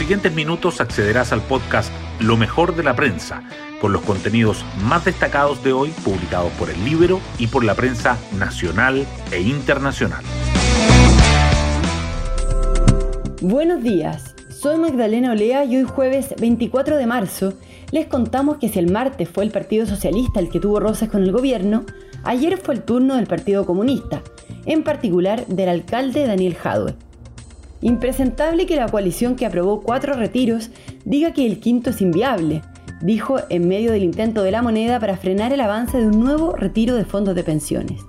siguientes minutos accederás al podcast Lo mejor de la prensa, con los contenidos más destacados de hoy publicados por el libro y por la prensa nacional e internacional. Buenos días, soy Magdalena Olea y hoy jueves 24 de marzo les contamos que si el martes fue el Partido Socialista el que tuvo roces con el gobierno, ayer fue el turno del Partido Comunista, en particular del alcalde Daniel Jadwe. Impresentable que la coalición que aprobó cuatro retiros diga que el quinto es inviable, dijo en medio del intento de la moneda para frenar el avance de un nuevo retiro de fondos de pensiones.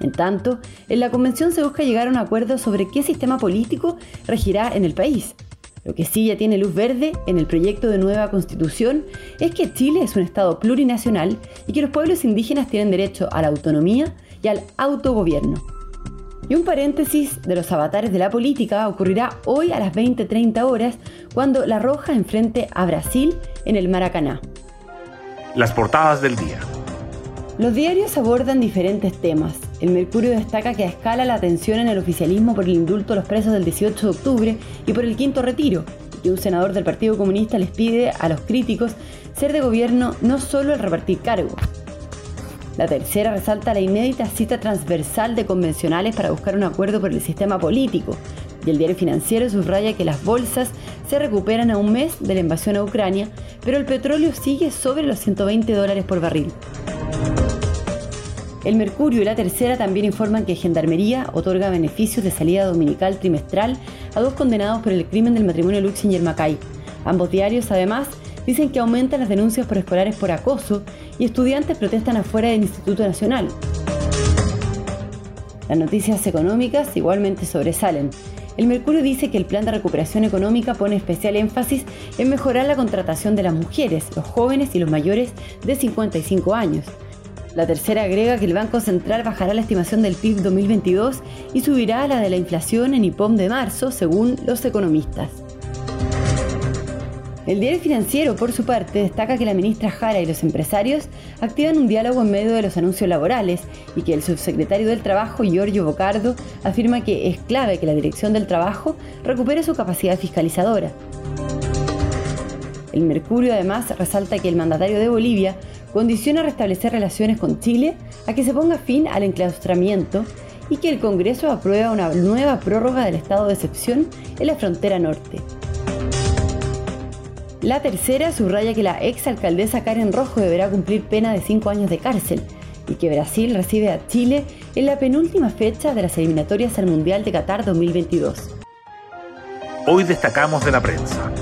En tanto, en la convención se busca llegar a un acuerdo sobre qué sistema político regirá en el país. Lo que sí ya tiene luz verde en el proyecto de nueva constitución es que Chile es un Estado plurinacional y que los pueblos indígenas tienen derecho a la autonomía y al autogobierno. Y un paréntesis de los avatares de la política ocurrirá hoy a las 20.30 horas cuando La Roja enfrente a Brasil en el Maracaná. Las portadas del día. Los diarios abordan diferentes temas. El Mercurio destaca que a escala la atención en el oficialismo por el indulto a los presos del 18 de octubre y por el quinto retiro, y que un senador del Partido Comunista les pide a los críticos ser de gobierno no solo el repartir cargos. La tercera resalta la inédita cita transversal de convencionales para buscar un acuerdo por el sistema político. Y el diario financiero subraya que las bolsas se recuperan a un mes de la invasión a Ucrania, pero el petróleo sigue sobre los 120 dólares por barril. El Mercurio y la Tercera también informan que Gendarmería otorga beneficios de salida dominical trimestral a dos condenados por el crimen del matrimonio Luxinger-Macay. Ambos diarios, además, dicen que aumentan las denuncias por escolares por acoso y estudiantes protestan afuera del Instituto Nacional. Las noticias económicas igualmente sobresalen. El Mercurio dice que el plan de recuperación económica pone especial énfasis en mejorar la contratación de las mujeres, los jóvenes y los mayores de 55 años. La tercera agrega que el Banco Central bajará la estimación del PIB 2022 y subirá la de la inflación en IPOM de marzo, según los economistas. El diario financiero, por su parte, destaca que la ministra Jara y los empresarios activan un diálogo en medio de los anuncios laborales y que el subsecretario del Trabajo, Giorgio Bocardo, afirma que es clave que la Dirección del Trabajo recupere su capacidad fiscalizadora. El Mercurio además resalta que el mandatario de Bolivia condiciona restablecer relaciones con Chile a que se ponga fin al enclaustramiento y que el Congreso aprueba una nueva prórroga del estado de excepción en la frontera norte. La tercera subraya que la ex alcaldesa Karen Rojo deberá cumplir pena de cinco años de cárcel y que Brasil recibe a Chile en la penúltima fecha de las eliminatorias al Mundial de Qatar 2022. Hoy destacamos de la prensa.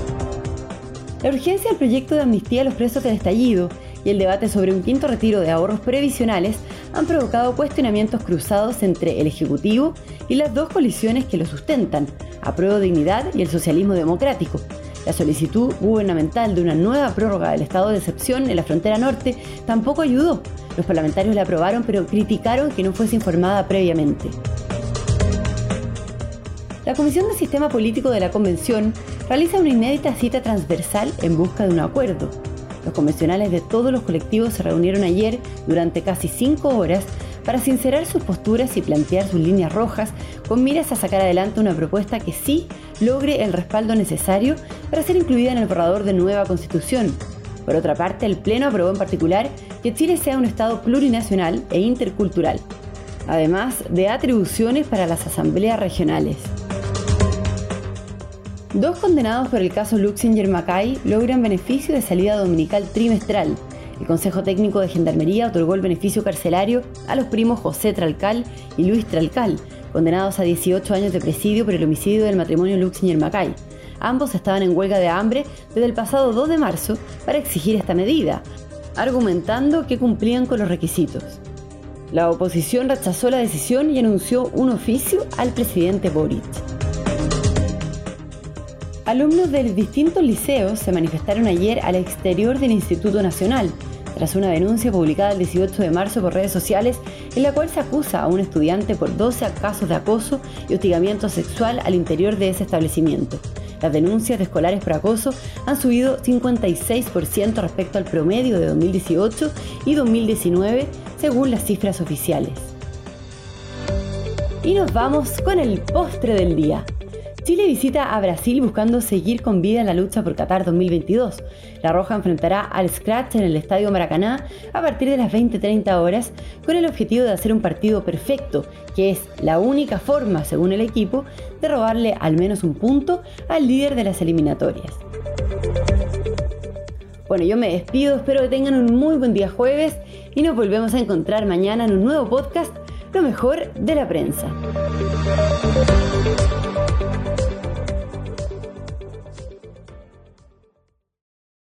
La urgencia del proyecto de amnistía a los presos del estallido y el debate sobre un quinto retiro de ahorros previsionales han provocado cuestionamientos cruzados entre el Ejecutivo y las dos coaliciones que lo sustentan, Apruebo Dignidad y el Socialismo Democrático, la solicitud gubernamental de una nueva prórroga del estado de excepción en la frontera norte tampoco ayudó. Los parlamentarios la aprobaron pero criticaron que no fuese informada previamente. La Comisión de Sistema Político de la Convención realiza una inédita cita transversal en busca de un acuerdo. Los convencionales de todos los colectivos se reunieron ayer durante casi cinco horas para sincerar sus posturas y plantear sus líneas rojas con miras a sacar adelante una propuesta que sí logre el respaldo necesario para ser incluida en el borrador de nueva constitución. Por otra parte, el Pleno aprobó en particular que Chile sea un Estado plurinacional e intercultural, además de atribuciones para las asambleas regionales. Dos condenados por el caso Luxinger Macay logran beneficio de salida dominical trimestral el Consejo Técnico de Gendarmería otorgó el beneficio carcelario a los primos José Tralcal y Luis Tralcal, condenados a 18 años de presidio por el homicidio del matrimonio Luxinger Macay. Ambos estaban en huelga de hambre desde el pasado 2 de marzo para exigir esta medida, argumentando que cumplían con los requisitos. La oposición rechazó la decisión y anunció un oficio al presidente Boric. Alumnos de distintos liceos se manifestaron ayer al exterior del Instituto Nacional, tras una denuncia publicada el 18 de marzo por redes sociales en la cual se acusa a un estudiante por 12 casos de acoso y hostigamiento sexual al interior de ese establecimiento. Las denuncias de escolares por acoso han subido 56% respecto al promedio de 2018 y 2019, según las cifras oficiales. Y nos vamos con el postre del día. Chile visita a Brasil buscando seguir con vida en la lucha por Qatar 2022. La Roja enfrentará al Scratch en el Estadio Maracaná a partir de las 20-30 horas con el objetivo de hacer un partido perfecto, que es la única forma, según el equipo, de robarle al menos un punto al líder de las eliminatorias. Bueno, yo me despido, espero que tengan un muy buen día jueves y nos volvemos a encontrar mañana en un nuevo podcast, Lo mejor de la prensa.